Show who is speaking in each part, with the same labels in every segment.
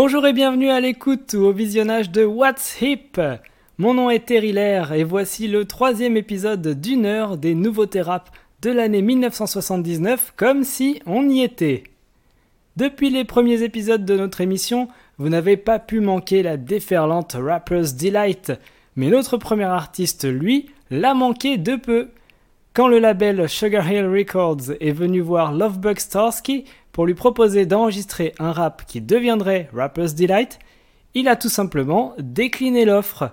Speaker 1: Bonjour et bienvenue à l'écoute ou au visionnage de What's Hip. Mon nom est Terry Lair et voici le troisième épisode d'une heure des nouveautés rap de l'année 1979 comme si on y était. Depuis les premiers épisodes de notre émission, vous n'avez pas pu manquer la déferlante Rapper's Delight, mais notre premier artiste, lui, l'a manqué de peu. Quand le label Sugar Hill Records est venu voir Lovebug Starsky pour lui proposer d'enregistrer un rap qui deviendrait Rapper's Delight, il a tout simplement décliné l'offre.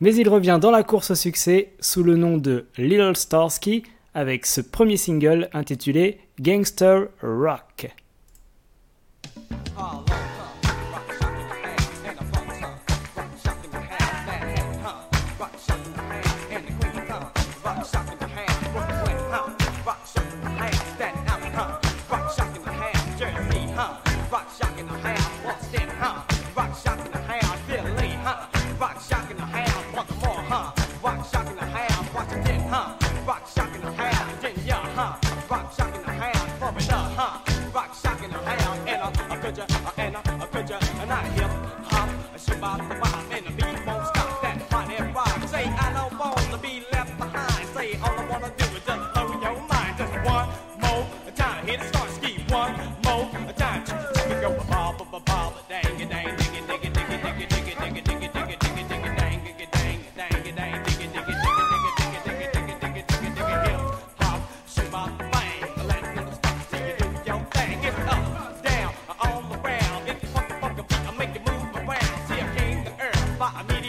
Speaker 1: Mais il revient dans la course au succès sous le nom de Little Starsky avec ce premier single intitulé Gangster Rock.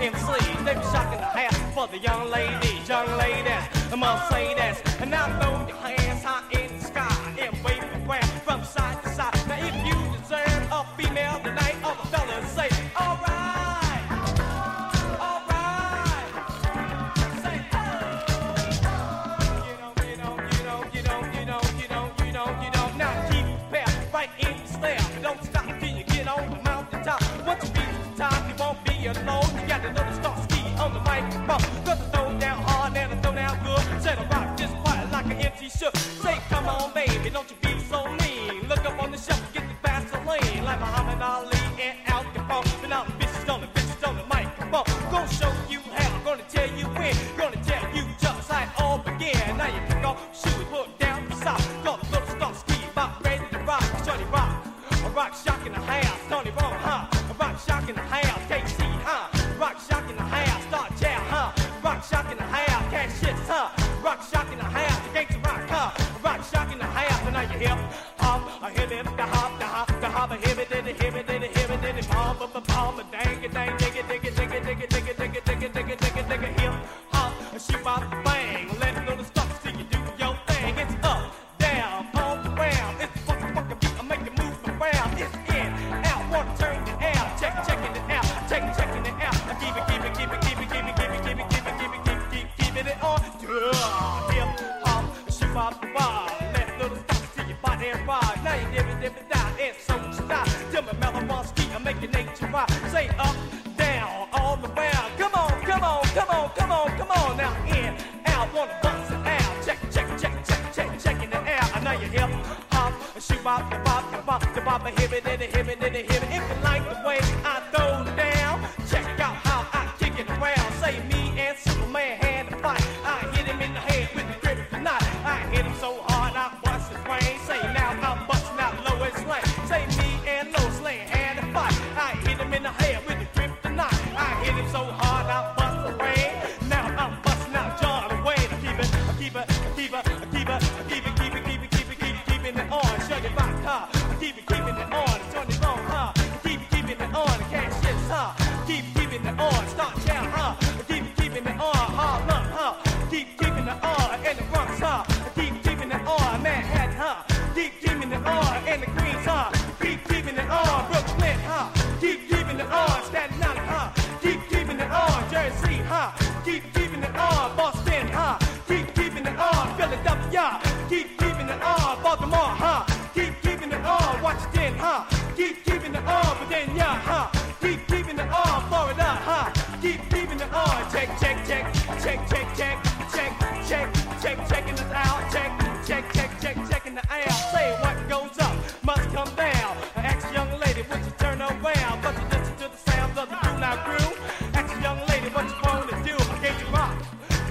Speaker 2: in the Queens, huh? Keep keeping it on, Brooklyn, And Keep keeping your hands Staten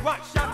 Speaker 2: Watch out.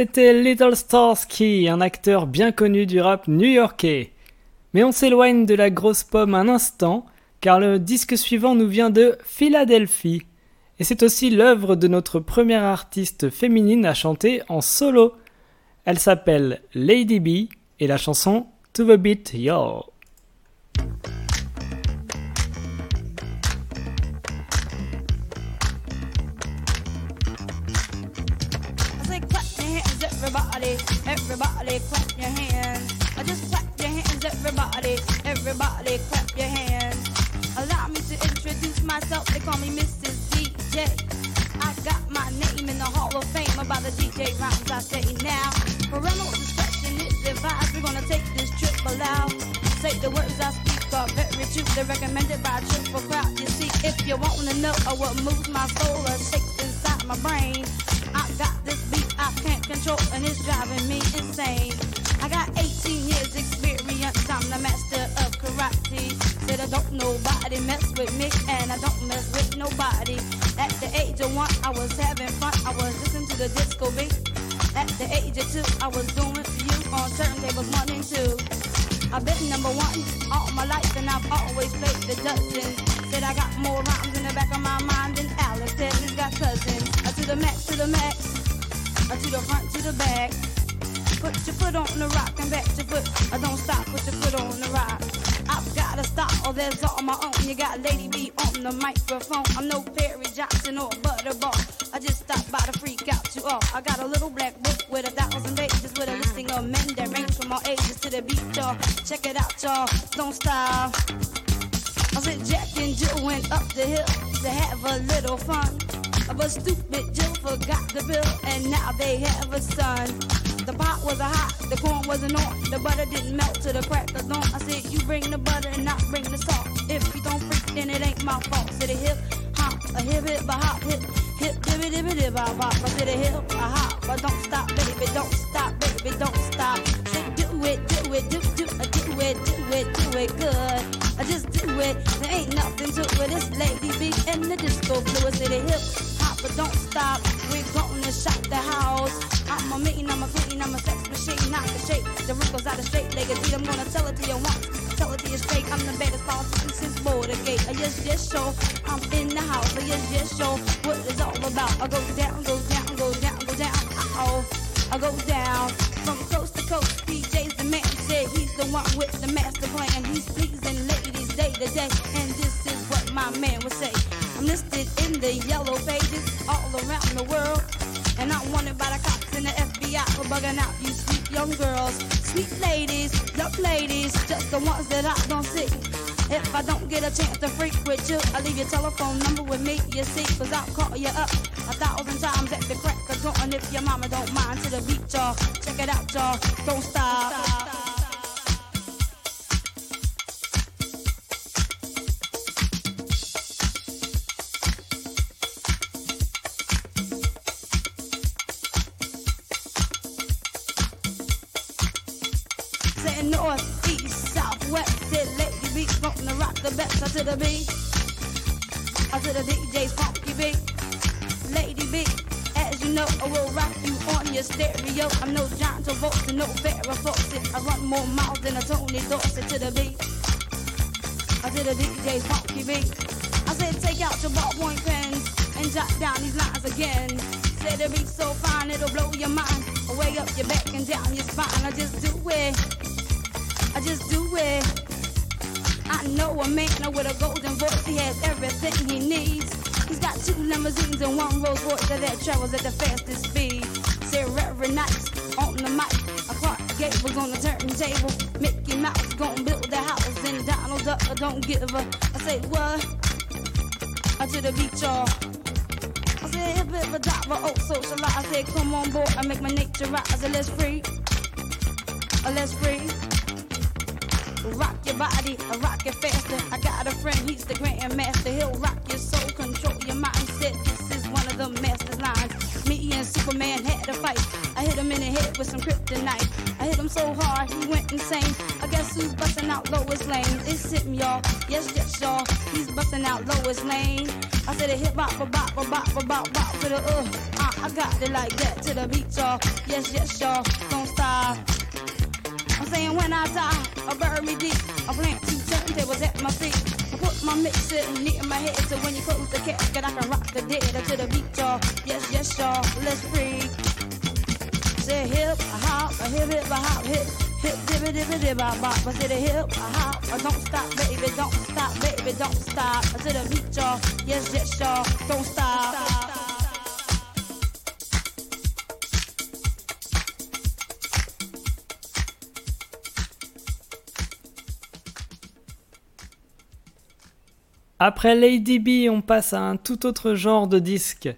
Speaker 1: C'était Little Starsky, un acteur bien connu du rap new-yorkais. Mais on s'éloigne de la grosse pomme un instant, car le disque suivant nous vient de Philadelphie. Et c'est aussi l'œuvre de notre première artiste féminine à chanter en solo. Elle s'appelle Lady B et la chanson To the Beat Yo.
Speaker 3: Everybody, everybody clap your hands. I just clap your hands, everybody, everybody clap your hands. Allow me to introduce myself, they call me Mrs. DJ. I got my name in the Hall of Fame about the DJ rhymes I say now. Parental discretion is advised, we're gonna take this trip aloud. Say the words I speak are very true, they're recommended by a triple crowd. You see, if you wanna know what moves my soul or shakes inside my brain, control and it's driving me insane. I got 18 years experience, I'm the master of karate. Said I don't nobody mess with me and I don't mess with nobody. At the age of one, I was having fun, I was listening to the disco beat. At the age of two, I was doing for you on turntables one and two. I've been number one all my life and I've always played the dozen. Said I got more rhymes in the back of my mind than Alex said he's got cousins. To the max, to the max to the front, the back. Put your foot on the rock and back your foot. I don't stop, put your foot on the rock. I've gotta stop, oh, there's all my own. You got Lady B on the microphone. I'm no Perry Johnson or Butterball. I just stopped by to freak out you all. I got a little black book with a thousand pages with a listing of men that range from all ages to the beat, y'all. Check it out, y'all. Don't stop. I said Jack and Jill went up the hill to have a little fun. But stupid Jill forgot the bill, and now they have a son. The pot was a hot, the corn wasn't on, the butter didn't melt to the crackers on. I said, You bring the butter and not bring the salt. If you don't freak, then it ain't my fault. Said a hip hop, a hip hip, a hop, hip hip, dibby dibby dib, a bop. I said a hip, a hop, but don't stop, baby, don't stop, baby, don't stop. Say do it, do it, do do, uh, do it, do it, do it good. I just do it, there ain't nothing to it. It's Lady B and the disco fluid. Say the hip but don't stop. We're going to shop the house. I'm a meeting, I'm a clean, I'm a sex machine, not the shake. The wrinkles out of straight legacy. I'm gonna tell it to you once, tell it to you straight. I'm the baddest politician since Watergate. I yes, yes, show. I'm in the house. I yes, yes, show. What it's all about. I go down, go down, go down, go down. Uh oh, I go down from coast to coast. DJ's the man. Said he's the one with the master plan. He's pleasing ladies day to day, and this is what my man would say. I'm listed in the yellow pages all around the world. And I'm wanted by the cops and the FBI for bugging out you sweet young girls. Sweet ladies, young ladies, just the ones that I don't see. If I don't get a chance to freak with you, I leave your telephone number with me, you see, cause I'll call you up a thousand times at the crack of dawn if your mama don't mind to the beat, y'all. Check it out, y'all. Don't stop. Don't stop. Down your spine. I just do it. I just do it. I know a man with a golden voice. He has everything he needs. He's got two limousines and one Rolls Royce that travels at the fastest speed. Say every night on the mic. A Clark Gable's on the turntable. Mickey Mouse gonna build the house and Donald Duck don't give a. I say what? I to the beach, y'all. Hip hip a diver, oh socialize. I said, come on board, I make my nature rise. I let's free, uh, let's free. Rock your body, rock it faster. I got a friend, he's the grandmaster. He'll rock your soul, control your mindset. The master's lines. Me and Superman had a fight. I hit him in the head with some kryptonite. I hit him so hard, he went insane. I guess who's busting out Lois Lane? It's him, y'all. Yes, yes, y'all. He's busting out Lois Lane. I said a hip hop, a bop, a bop, a bop, bop to the uh. uh I got it like that to the beat, y'all. Yes, yes, y'all. Don't stop. I'm saying when I die, I bury me deep. I plant two turntables at my feet. Put my mixer near my head so when you close the casket, I can rock the dead to the beat, y'all. Yes, yes, y'all. Let's freak. Say hip, a hop, a hip, hip, a hop, hip. Hip, dibby, dibby, dibby, bop, bop. I said a hip, a hop, a don't stop, baby, don't stop, baby, don't stop. I said a beat, y'all. Yes, yes, y'all. Don't stop.
Speaker 4: Après Lady B, on passe à un tout autre genre de disque.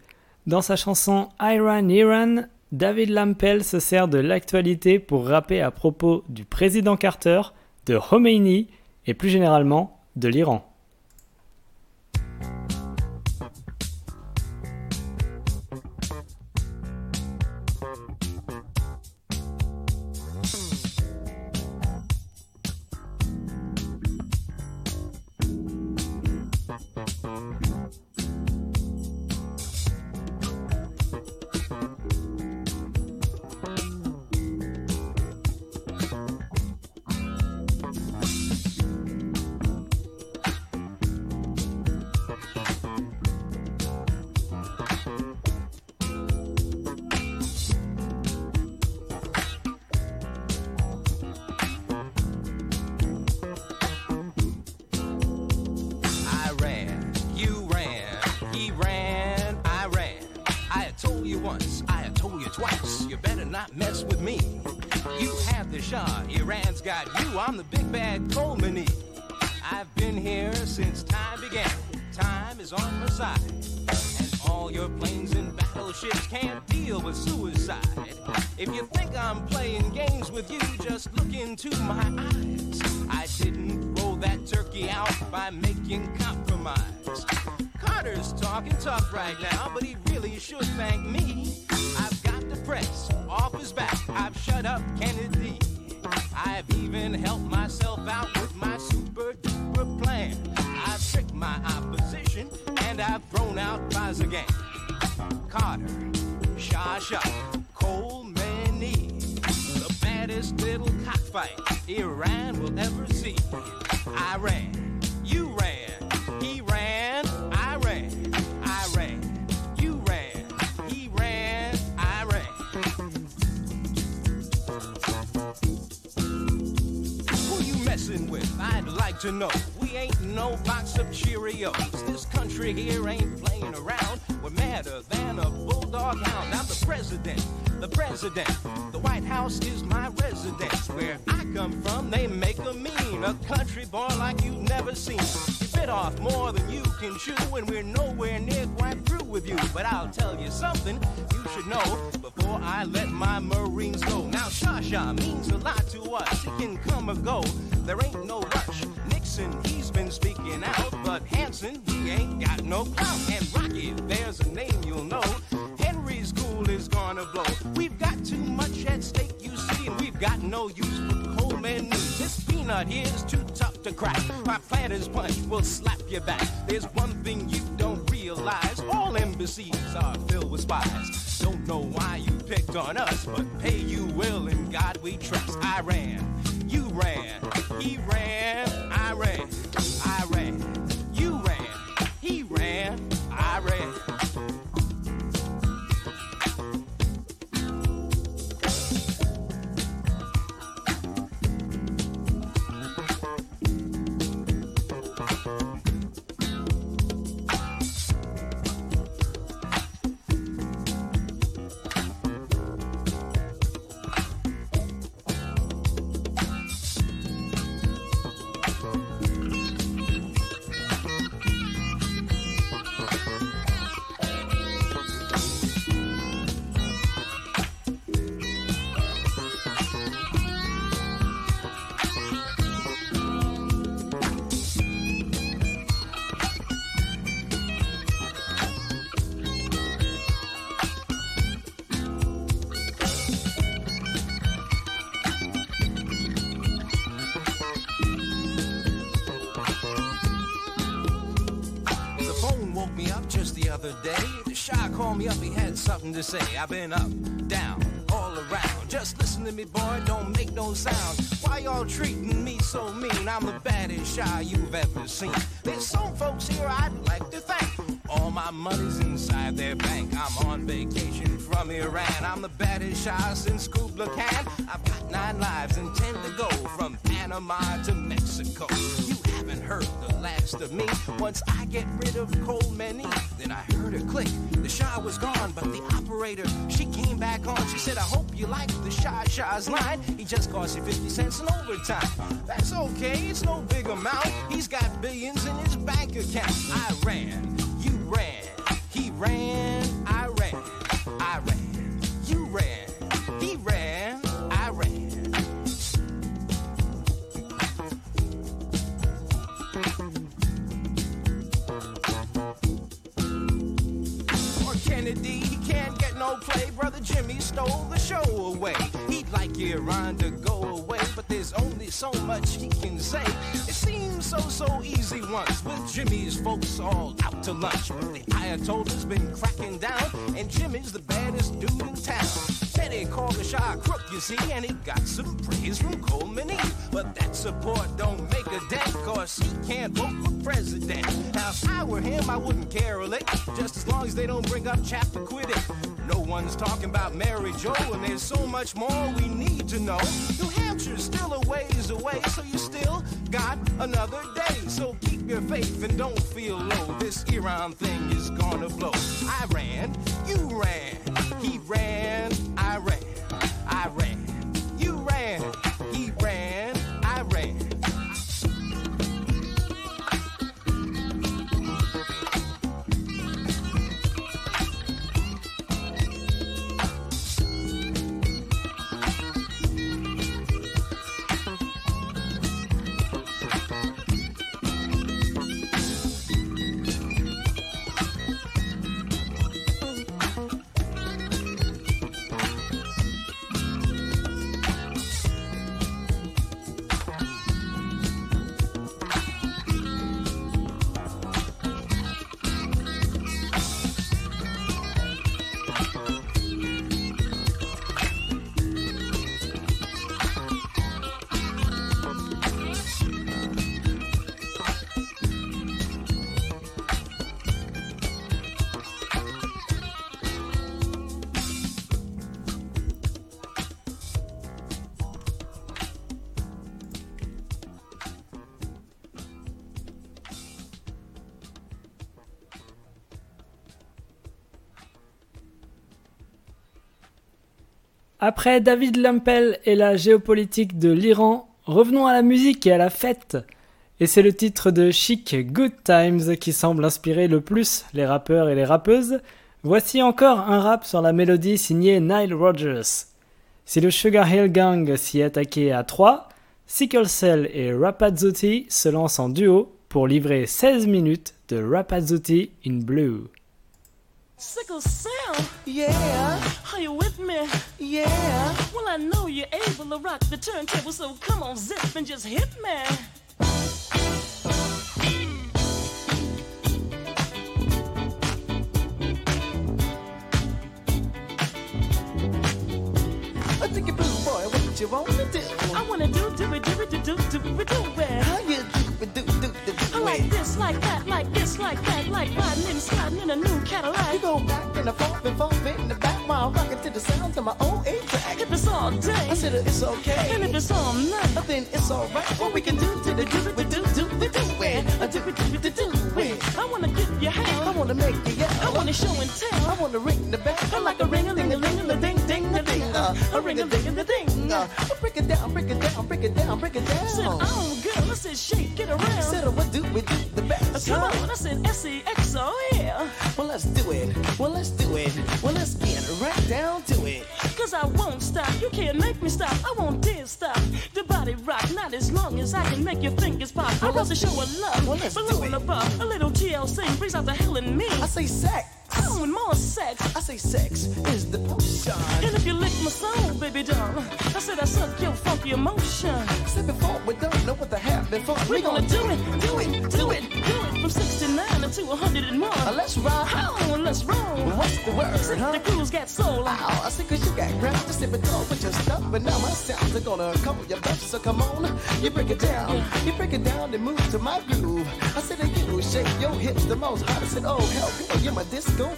Speaker 4: Dans sa chanson Iran Iran, David Lampel se sert de l'actualité pour rapper à propos du président Carter, de Khomeini et plus généralement de l'Iran. We're nowhere near quite through with you. But I'll tell you something you should know before I let my Marines go. Now, Shasha means a lot to us. It can come or go. There ain't no rush. Nixon, he's been speaking out, but Hanson, he ain't got no clout. And Rocky, there's a name you'll know. Henry's cool is gonna blow. We've got too much at stake, you see, and we've got no use for Coleman news. This peanut here is too tough to crack. My planter's punch will slap your back. There's one thing you don't all embassies are filled with spies. Don't know why you picked on us, but pay you will, in God we trust. I ran, you ran, he ran, I ran, to say. I've been up, down, all around. Just listen to me, boy, don't make no sound. Why y'all treating me so mean? I'm the baddest Shah you've ever seen. There's some folks here I'd like to thank. All my money's inside their bank. I'm on vacation from Iran. I'm the baddest Shah since Kubla Khan. I've got nine lives and ten to go from Panama to Mexico. Heard the last of me. Once I get rid of Khomeini, then I heard her click. The Shah was gone, but the operator, she came back on. She said, I hope you like the Shy Shy's line. He just cost you 50 cents in overtime. That's okay, it's no big amount. He's got billions in his bank account. I ran, you ran, he ran, I ran, Brother Jimmy stole the show away. He'd like Iran to go away, but there's only so much he can say. It seems so, so easy once with Jimmy's folks all out to lunch. The Ayatollah's been cracking down, and Jimmy's the baddest dude in town. Teddy called the Shah crook, you see, and he got some praise from Coleman E. But that support don't make a dent, cause he can't vote for president. Now, if I were him, I wouldn't care a lick, just as long as they don't bring up Chappaquiddick. No one's talking about Mary Jo, and there's so much more we need to know. New Hampshire's still a ways away, so you still got another day. So your faith and don't feel low. This Iran thing is gonna blow. I ran, you ran, he ran, I ran, I ran, you ran,
Speaker 1: Après David Lampel et la géopolitique de l'Iran, revenons à la musique et à la fête. Et c'est le titre de Chic Good Times qui semble inspirer le plus les rappeurs et les rappeuses. Voici encore un rap sur la mélodie signée Nile Rodgers. Si le Sugar Hill Gang s'y est à 3, Sickle Cell et Rapazotti se lancent en duo pour livrer 16 minutes de Rapazotti in Blue.
Speaker 5: Sickle cell,
Speaker 6: Yeah,
Speaker 5: are you with me?
Speaker 6: yeah.
Speaker 5: Well, I know you're able to rock the turntable, so come on, zip and just hit me.
Speaker 6: I think you blue boy, what you wanna do?
Speaker 5: I wanna do do it, do it, do do do like
Speaker 6: it?
Speaker 5: this, like that, like this, like that, like riding and sliding in a new Cadillac.
Speaker 6: You go back and the forth and forth in the back while rocking to the sounds of my own eight track.
Speaker 5: If it's all day,
Speaker 6: I said it's okay.
Speaker 5: and if it's all night,
Speaker 6: then it's alright. What we can do to the do it, do do we do it, I do it, do it, do it.
Speaker 5: I wanna get your
Speaker 6: I wanna make you
Speaker 5: I wanna show and tell.
Speaker 6: I wanna ring the bell. I like a ring a ling a ling a ding ding a ding uh, a ring a ding a ding. Uh, break it down, break it down, break it down, break it
Speaker 5: Said,
Speaker 6: down.
Speaker 5: oh, girl, I said, shake it around.
Speaker 6: Said what do we do
Speaker 5: Come on, I said, S-E-X-O, yeah.
Speaker 6: Well, let's do it. Well, let's do it. Well, let's get right down to it.
Speaker 5: Cause I won't stop, you can't make me stop, I won't dare stop. The body rock, not as long as I can make your fingers pop. I love to show a love,
Speaker 6: Well, let's
Speaker 5: below
Speaker 6: do
Speaker 5: and above. A little TLC brings out the hell in me.
Speaker 6: I say sex.
Speaker 5: I want more sex.
Speaker 6: I say sex is the potion.
Speaker 5: And if you lick my soul, baby doll, I said I suck your funky emotion.
Speaker 6: I said before we don't know what to have before.
Speaker 5: We're gonna do it, do it, do it, do it from 69 to 101.
Speaker 6: Uh, let's ride.
Speaker 5: And let's roll.
Speaker 6: What's the word, huh?
Speaker 5: the crew's got soul.
Speaker 6: Ow, I see cause you got ground to sip sit door with your stuff, but now my sounds are gonna call your bluff, so come on, you break it down, you break it down and move to my groove. I said, hey, you shake your hips the most. I said, oh hell, girl, you're my disco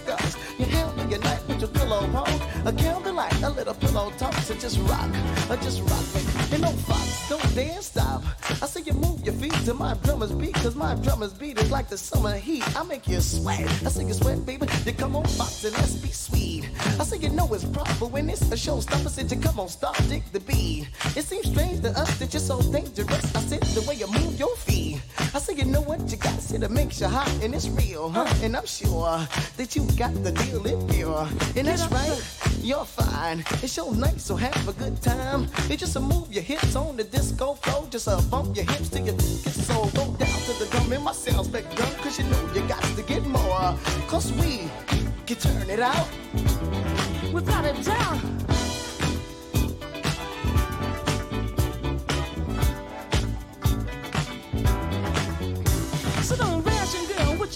Speaker 6: You handle your night with your pillow pole, a candlelight, a little pillow talk, so just rock, uh, just rock me. And no fox, don't dance, stop. I say you move your feet to my drummer's beat, cause my drummer's beat is like the summer heat. I make you sweat, I say you sweat, baby. You come on, fox, and let's be sweet. I say you know it's proper when it's a showstopper. Said you come on, stop, dig the beat. It seems strange to us that you're so dangerous. I said the way you move your feet. I say you know what you got, said it makes you hot and it's real, huh? And I'm sure that you got the deal if pure. And that's right, you're fine. It's your night, so have a good time. It's just a move your hips on the disco floor, just a bump your hips till you get so go down to the drum and my back drum, cause you know you got to get more. Cause we can turn it out.
Speaker 5: Without a doubt. So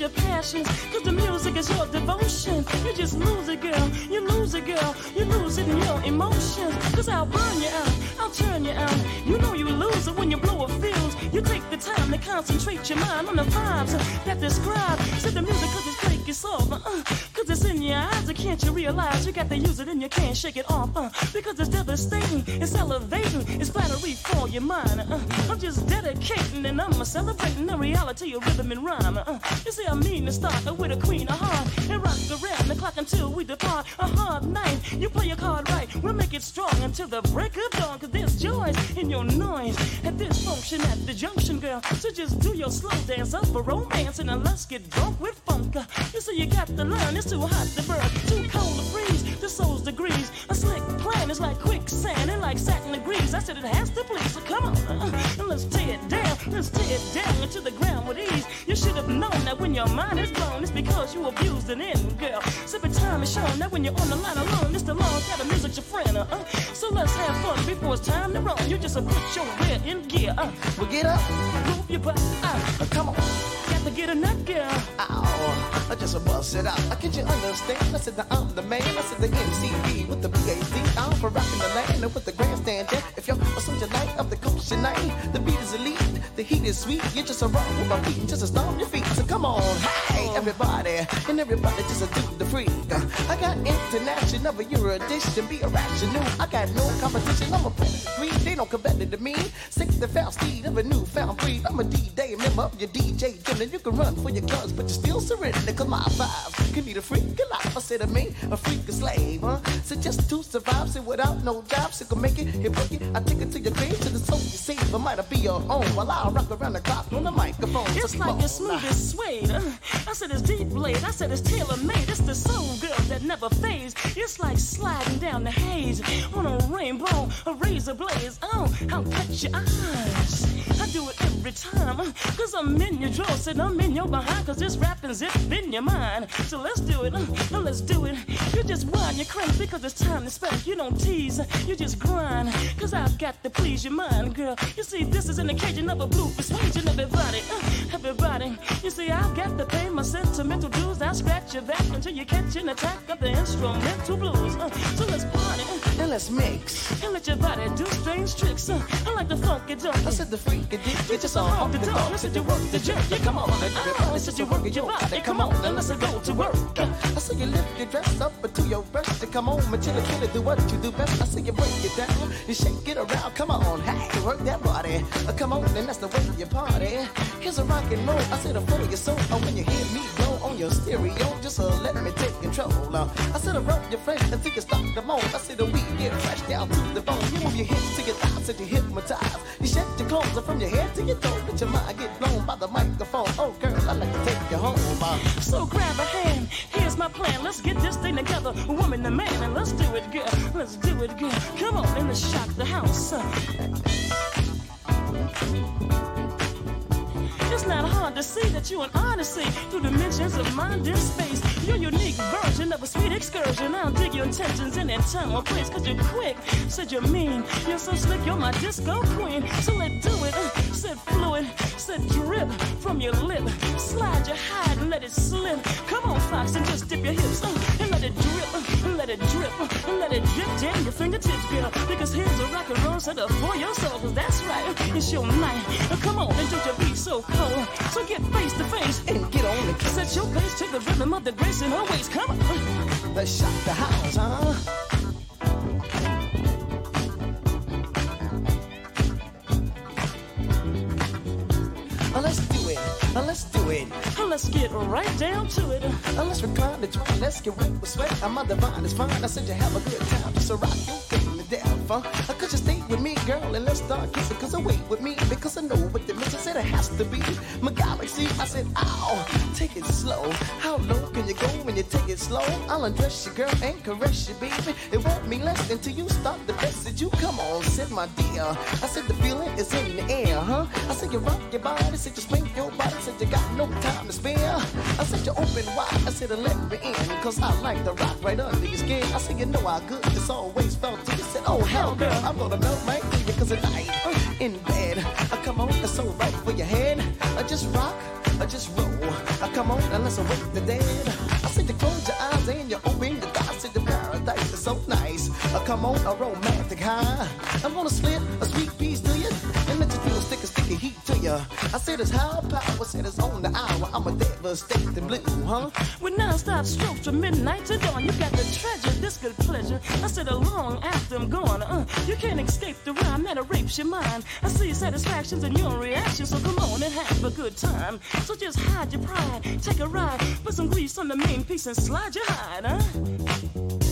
Speaker 5: your passions. Cause the music is your devotion. You just lose it, girl. You lose it, girl. You lose it in your emotions. Cause I'll burn you out. I'll turn you out. You know you lose it when you blow a fuse. You take the time to concentrate your mind on the vibes that describe. Said the music cause it's it's off. Uh, cause it's in your eyes. Can't you realize you got to use it and you can't shake it off? Uh, because it's devastating. It's elevating. It's flattery for your mind. Uh, I'm just dedicating and I'm celebrating the reality of rhythm and rhyme. Uh, you see, I mean to start with a queen of heart and rock around the clock until we depart. A hard night. You play your card right. We'll make it strong until the break of dawn. Cause there's joy in your noise at this function at the junction, girl. So just do your slow dance up for romance and let's get drunk with funk. Uh, you see, you got to learn. It's too hot to burn, too cold to freeze. The soul's degrees. A slick plan is like quicksand and like satin degrees. I said it has to please. So come on, uh, and let's tear it down. Let's tear it down into the ground with ease. You should have known that when your mind is blown, it's because you abused an in, girl. Sipping time is shown that when you're on the line alone, it's the long kind of music your friend. Uh, uh. So let's have fun before it's time to run. You just uh, put your rear in gear. Uh,
Speaker 6: Well, get up,
Speaker 5: move your butt. Uh,
Speaker 6: uh, come on.
Speaker 5: got to get a nut, girl.
Speaker 6: Ow, I just bust it out. I can't you understand? I said that I'm the man. I said the MCB with the PhD. I'm for rocking the land and with the grandstand. You're a soldier night of the culture night, the beat is elite. The heat is sweet. You're just a rock with my feet, just a stomp your feet. So come on, hey everybody, and everybody just a do the freak. I got international, but you're a dish and be irrational. I got no competition. I'm a pedigree. They don't compare to me. Six the fast speed of a newfound breed. I'm a D-Day member of your DJ dinner. You can run for your guns, but you still surrender. Cause my five can be the freak of life. I said to me, a freak a slave, huh? So just to survive, say without no job, so can make it, hit break it. I take it to your grave, to the soul you save. I might be your own while I rock around the clock on the microphone.
Speaker 5: It's
Speaker 6: So
Speaker 5: like
Speaker 6: come
Speaker 5: it's smooth
Speaker 6: on.
Speaker 5: as suede. I said it's deep laid. I said it's tailor made. It's the soul girl that never fades. It's like sliding down the haze on a rainbow, a razor blaze. Oh, I'll catch your eyes. I do it every time. Cause I'm in your drawers and I'm in your behind. Cause this rapping's it in your mind. So let's do it. Uh, let's do it. You just whine, you crank because it's time to spank. You don't tease, you just grind. Cause I've got to please your mind, girl. You see, this is an occasion of a blue persuasion. Everybody, uh, everybody. You see, I've got to pay my sentimental dues. I'll scratch your back until you catch an attack of the instrumental blues. Uh, so let's party uh,
Speaker 6: And let's mix.
Speaker 5: and let your body do strange tricks. Uh, I like the funky
Speaker 6: I said the freak of dick,
Speaker 5: It's just a honk the dog. I said you work the jerk. Yeah, come on. I said you work your body. Come on, and let's go to work.
Speaker 6: I see you lift your dress up into your breast to come on, Matilda, kill it, do what you do best. I see you break it down, you shake it around, come on, hey, work that body. Come on, and that's the way you party. Here's a rock and roll, I said of your soul. Oh, when you hear me blow on your stereo, just uh, let me take control. Uh, I said I rub your flesh until you stop the moan. I said weed get fresh down to the bone. You move your hips to your thighs and you hypnotize. You shed your clothes from your head to your toes. let your mind get blown by the microphone. Oh, girl, I like to take you home. Uh,
Speaker 5: So grab a hand. Here's my plan. Let's get this thing together, woman to man, and let's do it, girl. Let's do it, girl. Come on and let's shock the house. uh. It's not hard to see that you're an odyssey through dimensions of mind and space. You're unique version of a sweet excursion. I'll dig your intentions in that time or place, cause you're quick. Said you're mean, you're so slick, you're my disco queen. So let's do it. Said fluid, said drip from your lip. Slide your hide and let it slip. Come on, Fox, and just dip your hips uh, and let it drip, uh, let it drip, uh, let it drip down your fingertips, girl. Because here's a rock and roll set up for your soul, cause that's right, it's your night. Come on, and don't you be so cold. So get face to face
Speaker 6: and get on the
Speaker 5: Set your pace to the rhythm of the grace in her waist. Come on.
Speaker 6: Let's shock the house, huh? Uh, let's do it. Let's
Speaker 5: get right down to it.
Speaker 6: Uh, let's recline the twine. Let's get wet with sweat. I'm on the vine. It's fine. I said you have a good time. Just a rock you feeling the death, huh? Uh, could you stay with me, girl, and let's start kissing? Cause I wait with me because I know what the mission said it has to be. My galaxy. I said, ow, take it slow. How low can you go when you take it slow? I'll undress you, girl, and caress you, baby. It won't mean less until you start the message. You come on, said my dear. I said the feeling is in the air, huh? I said you rock your body, said you swing your body, said you got no time to spare. I said you open wide, I said let me in, cause I like to rock right under your skin. I said you know how good it's always felt you. Said, oh I'm gonna melt my you, cause tonight uh, in bed, I come on, it's so right for your head. I just rock, I just roll. I come on and let's awake the dead. I said you close your eyes and you open your eyes. Said the paradise is so nice. I come on a romantic high. I'm gonna slip a sweet piece to you and let you feel stick a sticky heat I said it's high power, said it's on the hour. I'm a devastating blue, huh?
Speaker 5: With non-stop strokes from midnight to dawn, you got the treasure this good pleasure. I said a long after I'm gone, uh, you can't escape the rhyme that rapes your mind. I see satisfactions in your reaction, so come on and have a good time. So just hide your pride, take a ride, put some grease on the main piece and slide your hide, huh?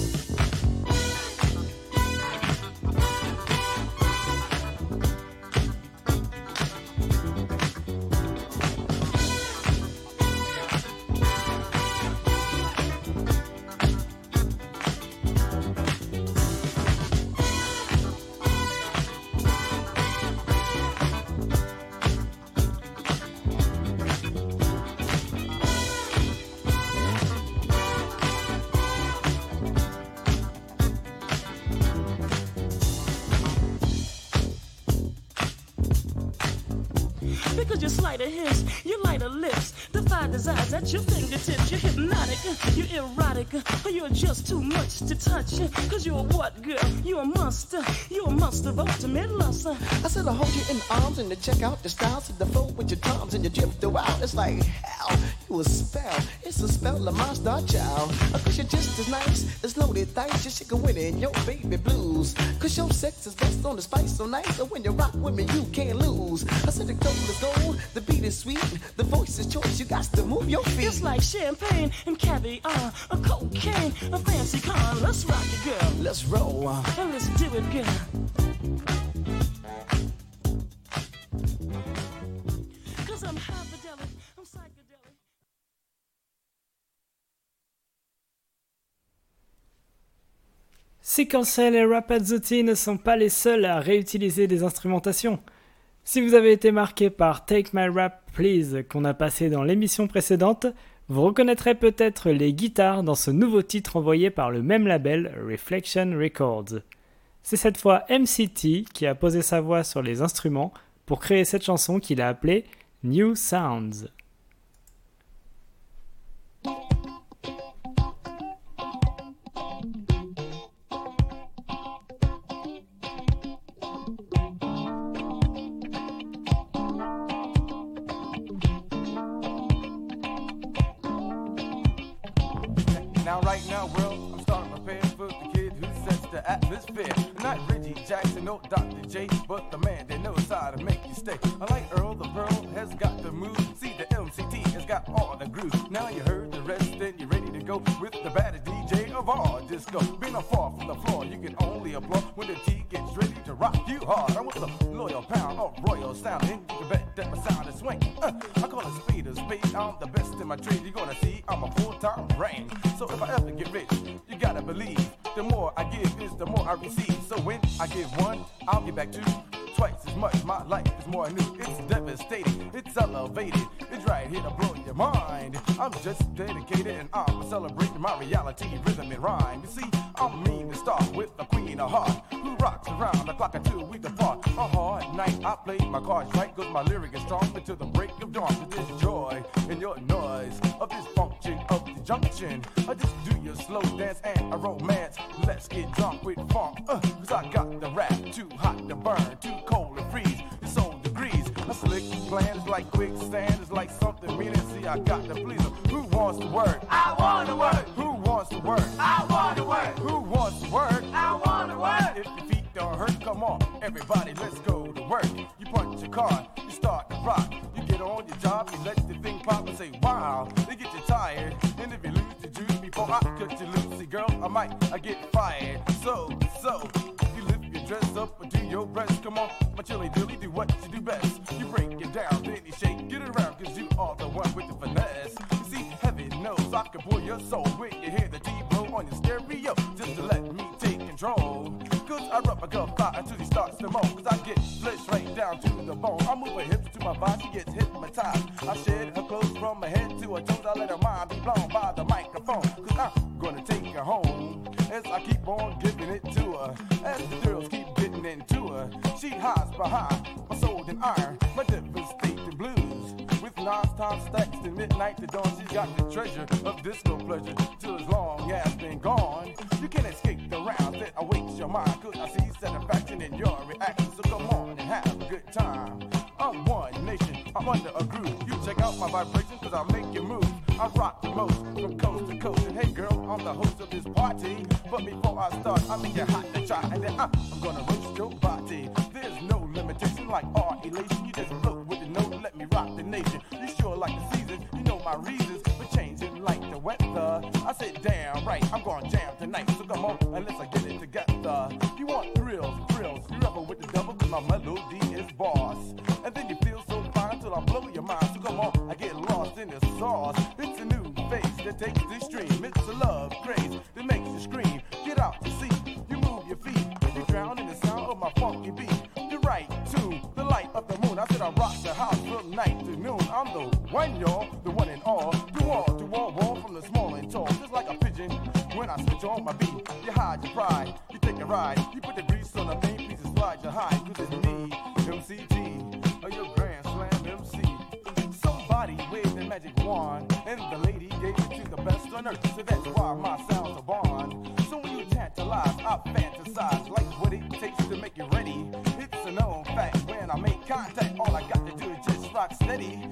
Speaker 5: Erotic, you're just too much to touch. Cause you're what, girl? You're a monster. You're a monster of ultimate lust.
Speaker 6: I said I hold you in arms and to check out the styles of the flow with your drums and you drift a while. It's like hell, you a spell. It's a spell of my star child. Cause you're just as nice as loaded dice. You should go win in your baby blues. Cause your sex is based on the spice so nice. So when you rock with me, you can't lose. I said the gold is gold, the beat is sweet, the voice is choice. You got to move your feet.
Speaker 5: It's like champagne and caviar, a cocaine, a fancy car. Let's rock it, girl.
Speaker 6: Let's roll.
Speaker 5: And let's do it, girl.
Speaker 1: Sequencel et Rapazzotti ne sont pas les seuls à réutiliser des instrumentations. Si vous avez été marqué par Take My Rap Please qu'on a passé dans l'émission précédente, vous reconnaîtrez peut-être les guitares dans ce nouveau titre envoyé par le même label Reflection Records. C'est cette fois MCT qui a posé sa voix sur les instruments pour créer cette chanson qu'il a appelée New Sounds.
Speaker 7: The atmosphere. Not Reggie Jackson or Dr. J, but the man that knows how to make you stay. Unlike Earl, the Pearl has got the move. See, the MCT has got all the groove. Now you heard the rest, then you're ready to go with the baddest DJ of all disco. Being a far from the floor, you can only applaud when the T gets ready to rock you hard. I'm with a loyal pound of royal sound, and you can bet that my sound is swing. Uh, I call it speed of speed. I'm the best in my trade. You're gonna see I'm a full-time brain. So if I ever get rich, you gotta believe. The more I give is the more I receive. So when I give one, I'll give back two. Twice as much, my life is more new. It's devastating, it's elevated. It's right here to blow your mind. I'm just dedicated and I'm celebrating my reality, rhythm and rhyme. You see, I'm mean to start with the queen of heart who rocks around the clock until we depart. A hard night, I play my cards right, cause my lyric is strong until the break of dawn. To this joy in your noise of this function of the junction. I just do your slow dance and a romance. Let's get drunk with funk, uh, cause I got the rap too hot to burn, too cold to freeze. It's on degrees. A slick plan is like quicksand, it's like something meaning. See, I got to please. Who wants to work? I want to work. Who wants to work? I want to work. Who wants to work? I want to work. If your feet don't hurt, come on, everybody, let's go to work. You punch your card, you start to rock. You get on your job, you let the thing pop and say, wow. They get you tired, and if you lose the juice before I cut you loose, see, girl, I might I get fired. So, so, you lift your dress up and do your rest. Come on, my chili dilly, do what you do best. You break it down, then you shake it around, cause you are the one with the finesse. I can pull your soul when you hear the blow on your stereo, just to let me take control. Cause I rub my girl thigh until she starts to moan. Cause I get flesh right down to the bone. I move her hips to my body, she gets hypnotized. I shed her clothes from her head to her toes. I let her mind be blown by the microphone. Cause I'm gonna take her home. As I keep on giving it to her. As the girls keep getting into her. She hides behind my soul and iron. My. With non-stop stacks to midnight to dawn. She's got the treasure of disco pleasure. Till as long as been gone. You can't escape the rounds that awaits your mind. Cause I see satisfaction in your reaction. So come on and have a good time. I'm one nation, I'm under a groove. You check out my vibrations cause I make you move. I rock the most from coast to coast. And hey girl, I'm the host of this party. But before I start, I make it hot to try. And then I, I'm gonna roast your body. There's no limitation like R elation. You just my reasons for changing like the weather. I said, damn right, I'm gonna jam tonight. So come on and let's get it together. You want thrills, thrills, you rebel with the double cause my melody is boss. And then you feel so fine till I blow your mind. So come on, I get lost in the sauce. It's a new face that takes the stream. It's a love craze that makes you scream. Get out to see, you move your feet. You drown in the sound of my funky beat. The right to the light of the moon. I said I rock the house from night to noon. I'm the one, y'all, on my beat. You hide your pride, you take a ride. You put the grease on the main piece and slide your high. Cause it's me, MCG, or your Grand Slam MC. Somebody waved a magic wand, And the lady gave it to the best on earth. So that's why my sounds are born. So when you tantalize, I fantasize like what it takes to make you ready. It's a known fact when I make contact, all I got to do is just rock steady.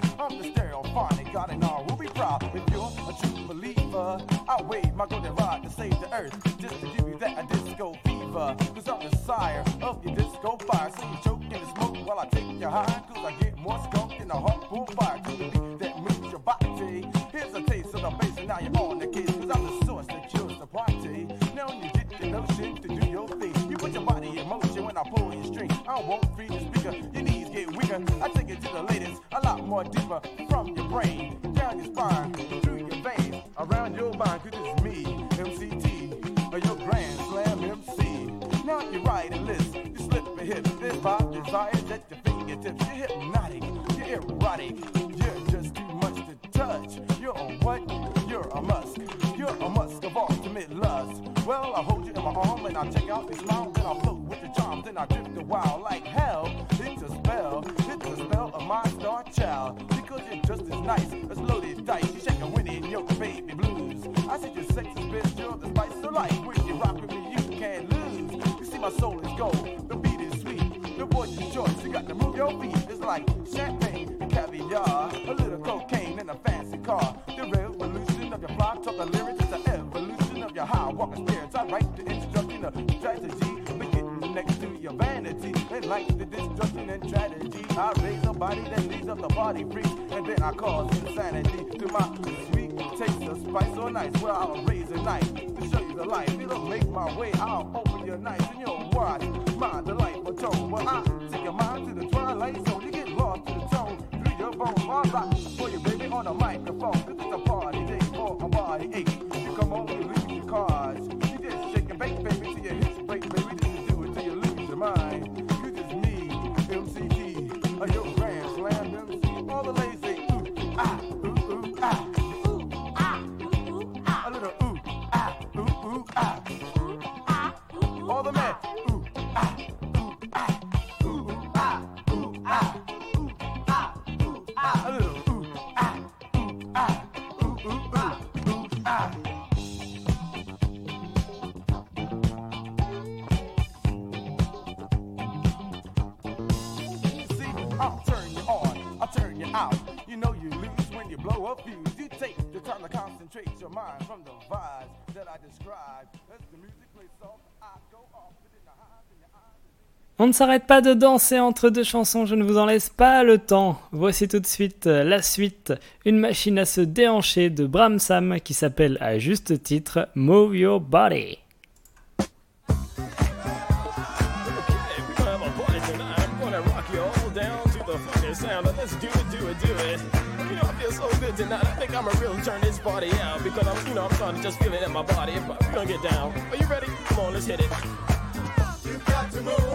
Speaker 7: Earth. Just to give you that disco fever. Cause I'm the sire of your disco fire. So you choke in the smoke while I take your high. Cause I get more skunk than a heart full fire. The beat that moves your body. Here's a taste of the bass and now you're on the case. Cause I'm the source that kills the party. Now you get the notion to do your thing. You put your body in motion when I pull your string. I won't free the speaker. Your knees get weaker. I take it to the latest, a lot more deeper. From your brain, down your spine, your. You're hypnotic, you're erotic. You're just too much to touch. You're a what? You're a musk. You're a musk of ultimate lust. Well, I hold you in my arm and I check out your smile. Talk the lyrics is the evolution of your high walking spirits. I write the instruction of tragedy. But next to your vanity. And like the destruction and tragedy. I raise a body that leads up the body freak. And then I cause insanity to my sweet taste of spice or nice. Well, I'll raise a knife to show you the life. It'll make my way. I'll open your nights and you'll watch my delightful tone. Well, I take your mind to the twilight zone. You get lost to the tone through your bones. I'll rock for you, baby, on a microphone. Cause it's a party for a On
Speaker 1: ne s'arrête pas de danser entre deux chansons, je ne vous en laisse pas le temps. Voici tout de suite euh, la suite, une machine à se déhancher de Bram Sam qui s'appelle à juste titre Move Your Body.
Speaker 8: You to. You I tonight. I think I'm gonna really turn this party out because I'm, you know, I'm trying to just feel it in my body. But we're gonna get down. Are you ready? Come on, let's hit it. I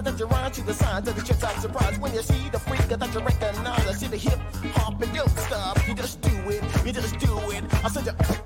Speaker 8: And if you rhyme to the signs of the chips surprise When you see the freak that you recognize. I see the hip hop and dope stuff. You just do it, you just do it. I said you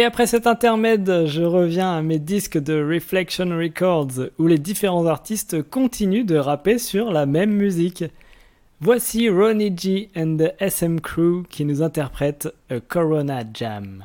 Speaker 1: Et après cet intermède, je reviens à mes disques de Reflection Records où les différents artistes continuent de rapper sur la même musique. Voici Ronnie G and the SM Crew qui nous interprètent A Corona Jam.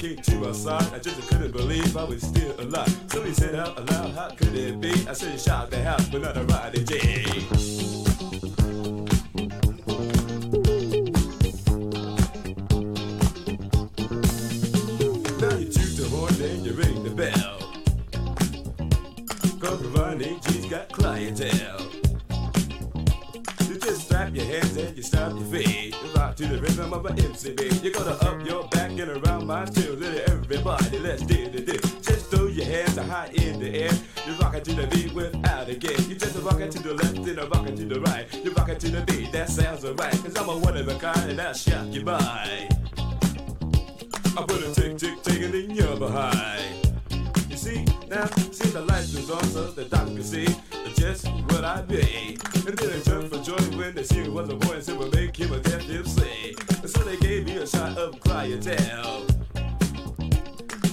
Speaker 9: Preacher man that to my side, I just couldn't believe I was still alive. So he said out aloud, how could it be? I said, shot the house, but not a riding J. You you clientele. You just strap your hands and you stop your feet. To the rhythm of an MC beat. You gotta up your back and around my children. Everybody, let's do the do. Just throw your hands high in the air. You rock it to the beat without a gap. You just rock it to the left and a rock it to the right. You rock it to the beat, that sounds alright. Cause I'm a one of a kind and I'll shock you by. I put a tick, tick, ticking in your behind. See, now, see the lights is on so the doctor can see just what I be. And then they jumped for joy when they see it was a boy and said, well, make him a deaf MC. And so they gave me a shot of clientele.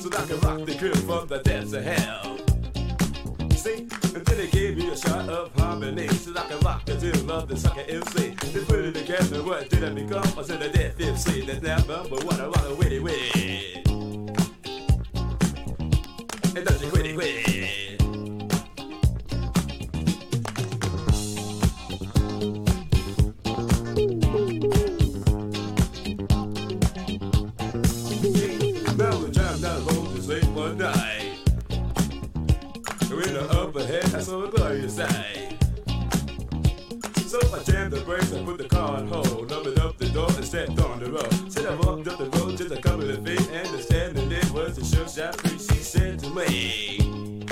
Speaker 9: So that I can rock the crib from the depths of hell. You see, and then they gave me a shot of harmony so that I can rock the tune of the sucker MC. They put it together, what did I become? I said a deaf MC, that's never but what I wanna witty with. It. Now the time that road to sleep one night. In the upper head, I saw a glorious sight. So I jammed the brakes and put the car on hold. Opened up the door and stepped on the road. Said I walked up the road just a couple of feet, and the standing was the sure shot free. She said to me,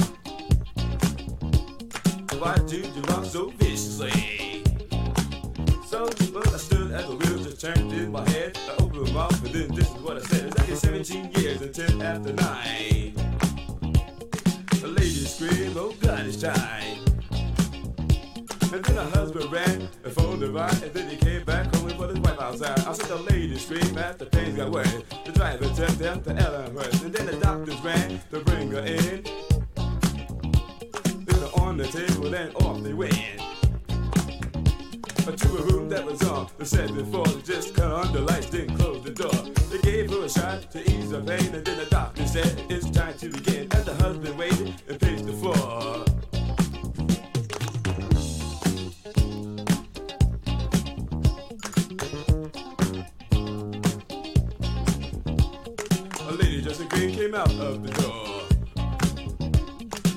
Speaker 9: Why do you rock so viciously? So, but I stood at the wheel, just turned in my head. I opened my mouth, and then this is what I said. It's like 17 years 10 after 9. The lady screamed, oh God, it's time. And then her husband ran and phoned the ride, and then he came back outside. I said the lady screamed after things got worse. The driver took them to Elmhurst, and then the doctors ran to bring her in. Then they're on the table and off they went. But to a room that was on the set before, they just cut on the lights, then closed the door. They gave her a shot to ease her pain, and then the doctor said it's time to begin. As the husband waited and paced the floor. Came out of the door.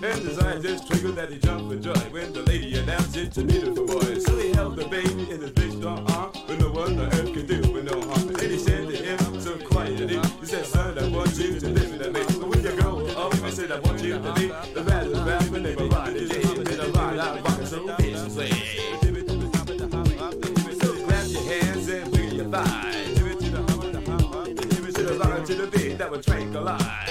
Speaker 9: And eyes just twinkled that he jumped for joy when the lady announced it's a beautiful boy. So he held the baby in his big strong arm with no one on earth could do with no harm. And he said to him so quietly, he said, son, I want you to live to me. But when you grow up, I said, I want you to be the rap when they were riding J. And then I ride out rocking so viciously. So clap your hands and wiggle your thighs. Give it to the line to the beat that would tranquilize.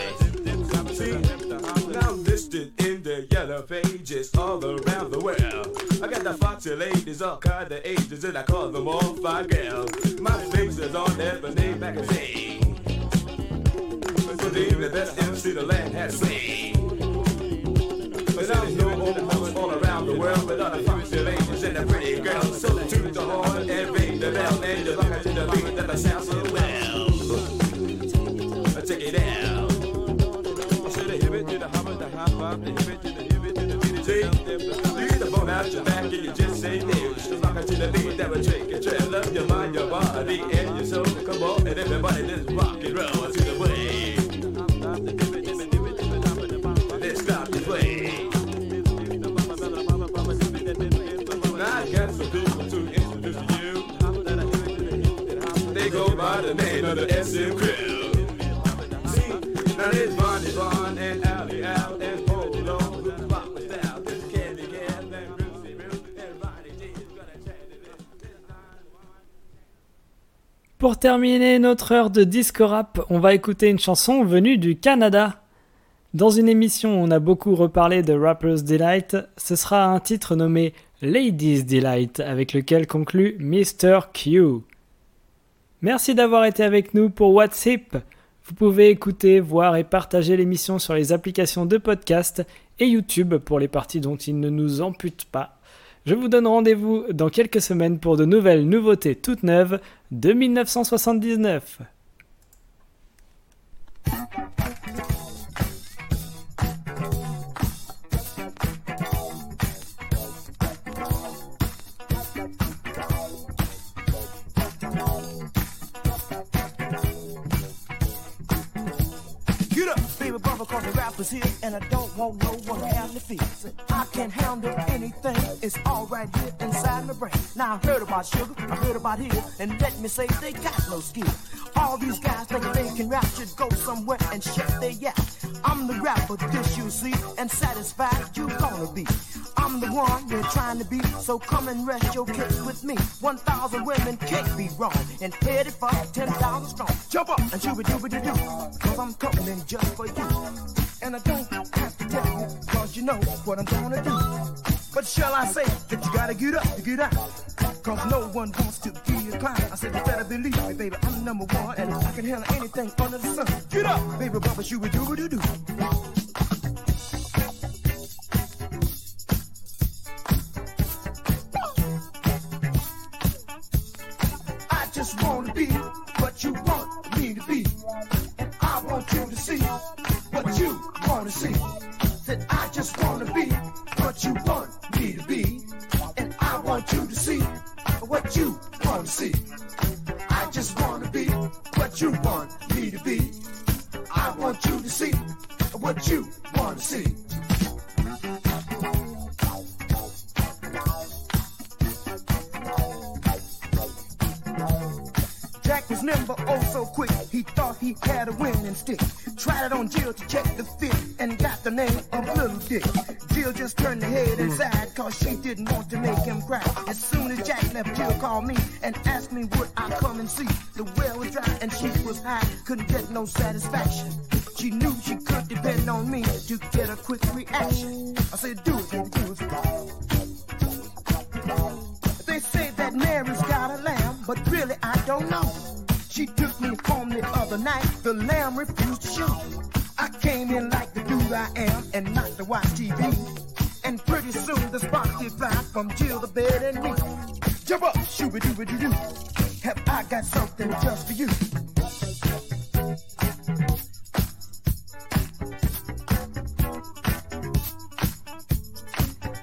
Speaker 9: The yellow pages all around the world. I got the foxy ladies, all kind of ages, and I call them all fine girls. My face is on Ebony magazine. the best MC the land has seen. But I know all, all around the world with other funky ladies and the pretty girls. So tune the horn and ring the bell and you rock to the beat that sounds so well. Hop, the phone out your back and you just say to the beat that. Love your mind, your body, and your soul. Come on, and everybody rock and roll to the. Let's I got some people to introduce you. They go by the name of the SM Crew. See, now there's
Speaker 1: Pour terminer notre heure de disco rap, on va écouter une chanson venue du Canada. Dans une émission où on a beaucoup reparlé de Rapper's Delight, ce sera un titre nommé Ladies Delight avec lequel conclut Mr. Q. Merci d'avoir été avec nous pour What's Hip. Vous pouvez écouter, voir et partager l'émission sur les applications de podcast et YouTube pour les parties dont il ne nous ampute pas. Je vous donne rendez-vous dans quelques semaines pour de nouvelles nouveautés toutes neuves de 1979.
Speaker 8: Rapper's here, and I don't want no one to have me feel. I can handle anything, it's all right here inside my brain. Now I heard about sugar, I heard about here, and let me say they got no skill. All these guys think they can rap should go somewhere and shake their yap. I'm the rapper, this you see, and satisfied you gonna be. I'm the one you're trying to be, so come and rest your case with me. 1,000 women can't be wrong, and headed for 10,000 strong. Jump up and shooby dooby doo doo, cause I'm coming just for you. And I don't have to tell you, cause you know what I'm gonna do. But shall I say that you gotta get up to get out? Cause no one wants to be a clown. I said you better believe me, baby, I'm number one, and I can handle anything under the sun. Get up, baby, bubba, shooby dooby doo doo. Wanna see. Said I just wanna be what you want me to be. And I want you to see what you wanna see. I just wanna be what you want me to be. I want you to see what you wanna see. Jack was nimble, oh so quick. He thought he had a winning stick. Tried it on Jill to check the fit and got the name of Little Dick. Jill just turned her head inside cause she didn't want to make him cry. As soon as Jack left, Jill called me and asked me would I come and see. The well was dry and she was high, couldn't get no satisfaction. She knew she could depend on me to get a quick reaction. I said, do it, do it. They say that Mary's got a lamb, but really I don't know. She took me home the other night, the lamb refused to show. I came in like I am and not to watch TV. And pretty soon the spark did fly from Jill, the bed, and me. Jump up, shooby dooby doo doo. Have I got something just for you?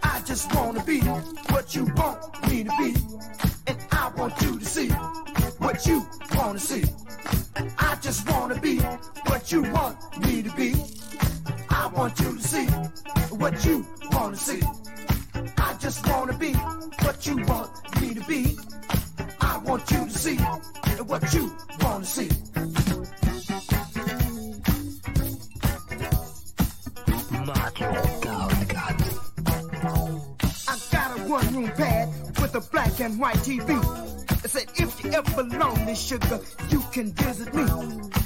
Speaker 8: I just wanna be what you want me to be. And I want you to see what you wanna see. I just wanna be what you want white TV. It said, if you ever lonely, sugar, you can visit me.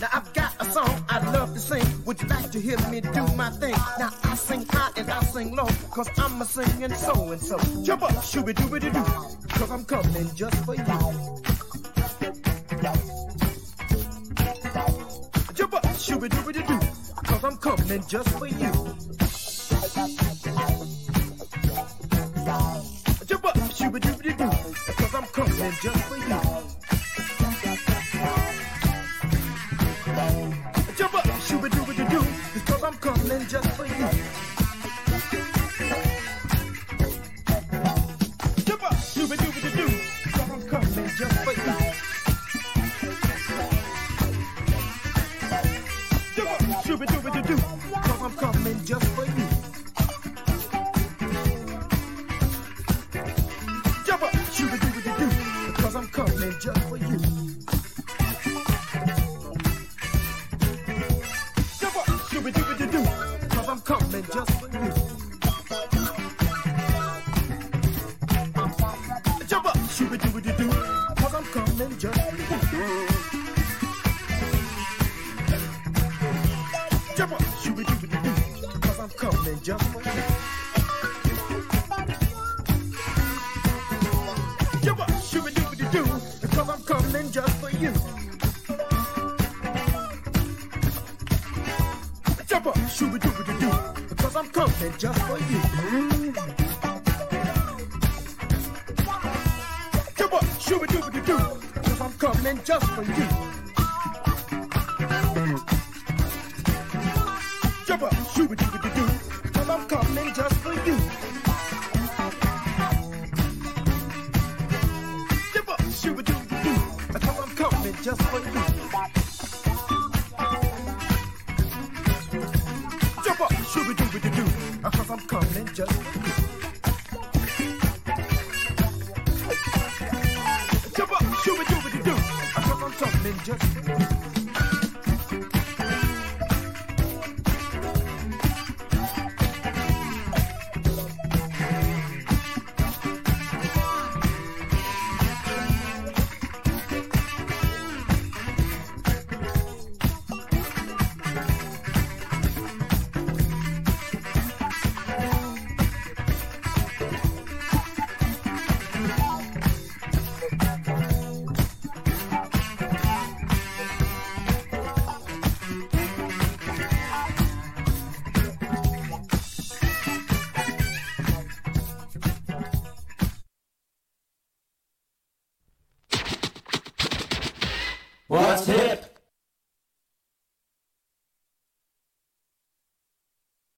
Speaker 8: Now I've got a song I'd love to sing. Would you like to hear me do my thing? Now I sing high and I sing low, cause I'm a singing so and so. Jump up, shooby dooby doo doo, cause I'm coming just for you.
Speaker 6: I'm coming just for you. Jump up, shoot me, shoot me, cause I'm coming just for you. for you.